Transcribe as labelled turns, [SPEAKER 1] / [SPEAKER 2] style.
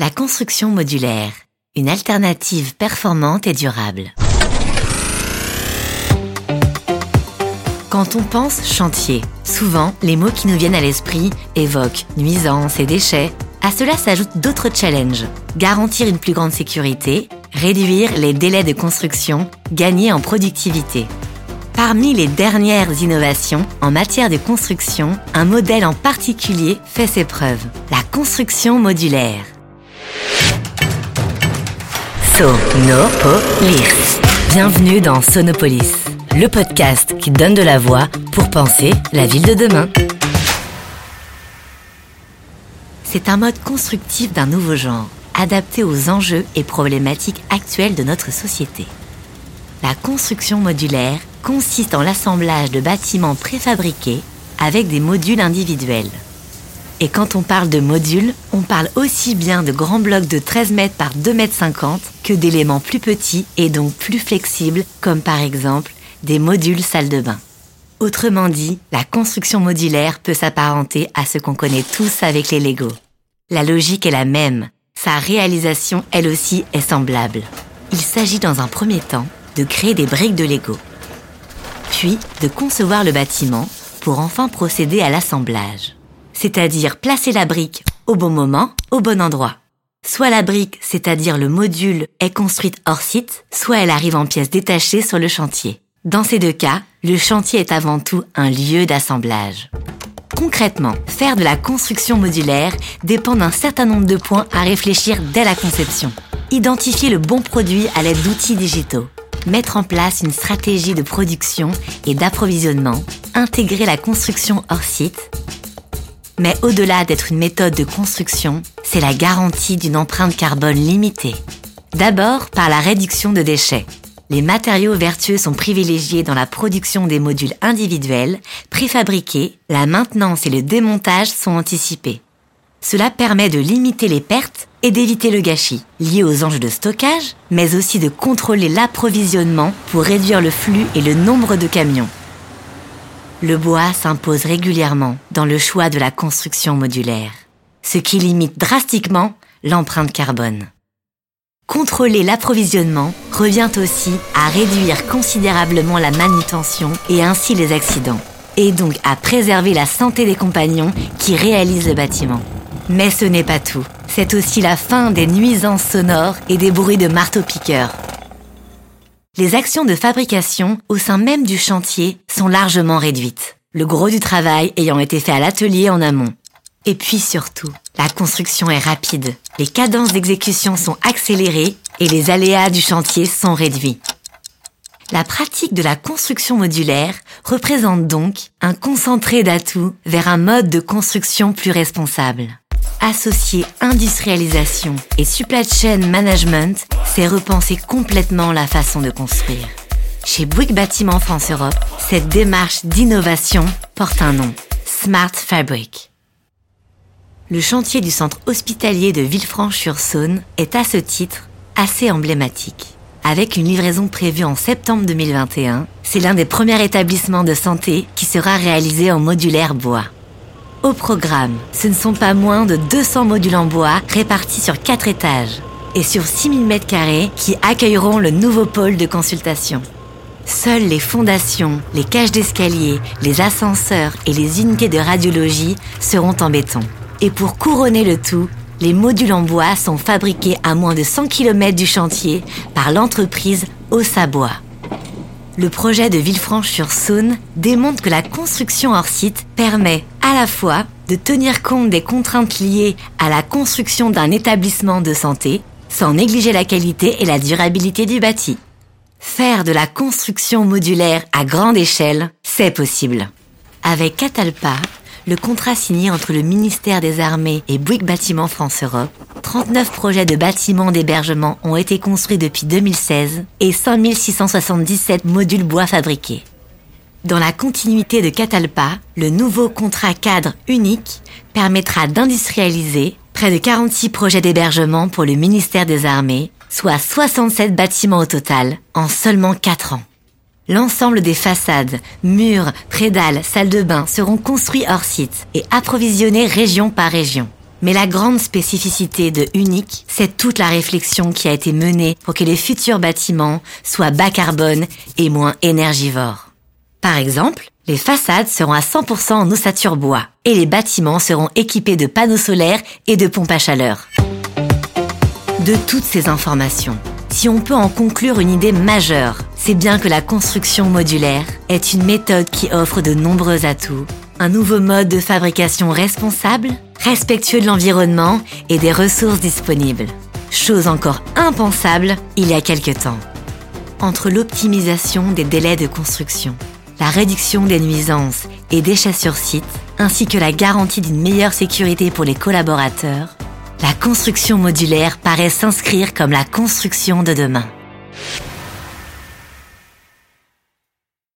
[SPEAKER 1] La construction modulaire, une alternative performante et durable. Quand on pense chantier, souvent les mots qui nous viennent à l'esprit évoquent nuisances et déchets. À cela s'ajoutent d'autres challenges. Garantir une plus grande sécurité, réduire les délais de construction, gagner en productivité. Parmi les dernières innovations en matière de construction, un modèle en particulier fait ses preuves, la construction modulaire. Sonopolis. Bienvenue dans Sonopolis, le podcast qui donne de la voix pour penser la ville de demain. C'est un mode constructif d'un nouveau genre, adapté aux enjeux et problématiques actuelles de notre société. La construction modulaire consiste en l'assemblage de bâtiments préfabriqués avec des modules individuels. Et quand on parle de modules, on parle aussi bien de grands blocs de 13 mètres par 2 mètres 50 que d'éléments plus petits et donc plus flexibles comme par exemple des modules salle de bain. Autrement dit, la construction modulaire peut s'apparenter à ce qu'on connaît tous avec les Lego. La logique est la même, sa réalisation elle aussi est semblable. Il s'agit dans un premier temps de créer des briques de Lego puis de concevoir le bâtiment pour enfin procéder à l'assemblage. C'est-à-dire placer la brique au bon moment, au bon endroit. Soit la brique, c'est-à-dire le module, est construite hors site, soit elle arrive en pièces détachées sur le chantier. Dans ces deux cas, le chantier est avant tout un lieu d'assemblage. Concrètement, faire de la construction modulaire dépend d'un certain nombre de points à réfléchir dès la conception. Identifier le bon produit à l'aide d'outils digitaux mettre en place une stratégie de production et d'approvisionnement, intégrer la construction hors site. Mais au-delà d'être une méthode de construction, c'est la garantie d'une empreinte carbone limitée. D'abord par la réduction de déchets. Les matériaux vertueux sont privilégiés dans la production des modules individuels, préfabriqués, la maintenance et le démontage sont anticipés. Cela permet de limiter les pertes et d'éviter le gâchis, lié aux enjeux de stockage, mais aussi de contrôler l'approvisionnement pour réduire le flux et le nombre de camions. Le bois s'impose régulièrement dans le choix de la construction modulaire, ce qui limite drastiquement l'empreinte carbone. Contrôler l'approvisionnement revient aussi à réduire considérablement la manutention et ainsi les accidents, et donc à préserver la santé des compagnons qui réalisent le bâtiment. Mais ce n'est pas tout. C'est aussi la fin des nuisances sonores et des bruits de marteau-piqueurs. Les actions de fabrication au sein même du chantier sont largement réduites, le gros du travail ayant été fait à l'atelier en amont. Et puis surtout, la construction est rapide, les cadences d'exécution sont accélérées et les aléas du chantier sont réduits. La pratique de la construction modulaire représente donc un concentré d'atouts vers un mode de construction plus responsable. Associer industrialisation et supply chain management, c'est repenser complètement la façon de construire. Chez Bouygues Bâtiment France Europe, cette démarche d'innovation porte un nom, Smart Fabric. Le chantier du centre hospitalier de Villefranche-sur-Saône est à ce titre assez emblématique. Avec une livraison prévue en septembre 2021, c'est l'un des premiers établissements de santé qui sera réalisé en modulaire bois. Au programme, ce ne sont pas moins de 200 modules en bois répartis sur 4 étages et sur 6000 m2 qui accueilleront le nouveau pôle de consultation. Seules les fondations, les cages d'escalier, les ascenseurs et les unités de radiologie seront en béton. Et pour couronner le tout, les modules en bois sont fabriqués à moins de 100 km du chantier par l'entreprise Ossabois. Le projet de Villefranche-sur-Saône démontre que la construction hors site permet à la fois de tenir compte des contraintes liées à la construction d'un établissement de santé sans négliger la qualité et la durabilité du bâti. Faire de la construction modulaire à grande échelle, c'est possible. Avec Catalpa, le contrat signé entre le ministère des Armées et Bouygues Bâtiment France Europe, 39 projets de bâtiments d'hébergement ont été construits depuis 2016 et 5677 modules bois fabriqués. Dans la continuité de Catalpa, le nouveau contrat cadre unique permettra d'industrialiser près de 46 projets d'hébergement pour le ministère des Armées, soit 67 bâtiments au total, en seulement 4 ans. L'ensemble des façades, murs, prédales, salles de bain seront construits hors site et approvisionnés région par région. Mais la grande spécificité de Unique, c'est toute la réflexion qui a été menée pour que les futurs bâtiments soient bas carbone et moins énergivores. Par exemple, les façades seront à 100% en ossature bois et les bâtiments seront équipés de panneaux solaires et de pompes à chaleur. De toutes ces informations, si on peut en conclure une idée majeure, c'est bien que la construction modulaire est une méthode qui offre de nombreux atouts. Un nouveau mode de fabrication responsable, respectueux de l'environnement et des ressources disponibles. Chose encore impensable il y a quelque temps. Entre l'optimisation des délais de construction, la réduction des nuisances et déchets sur site, ainsi que la garantie d'une meilleure sécurité pour les collaborateurs, la construction modulaire paraît s'inscrire comme la construction de demain.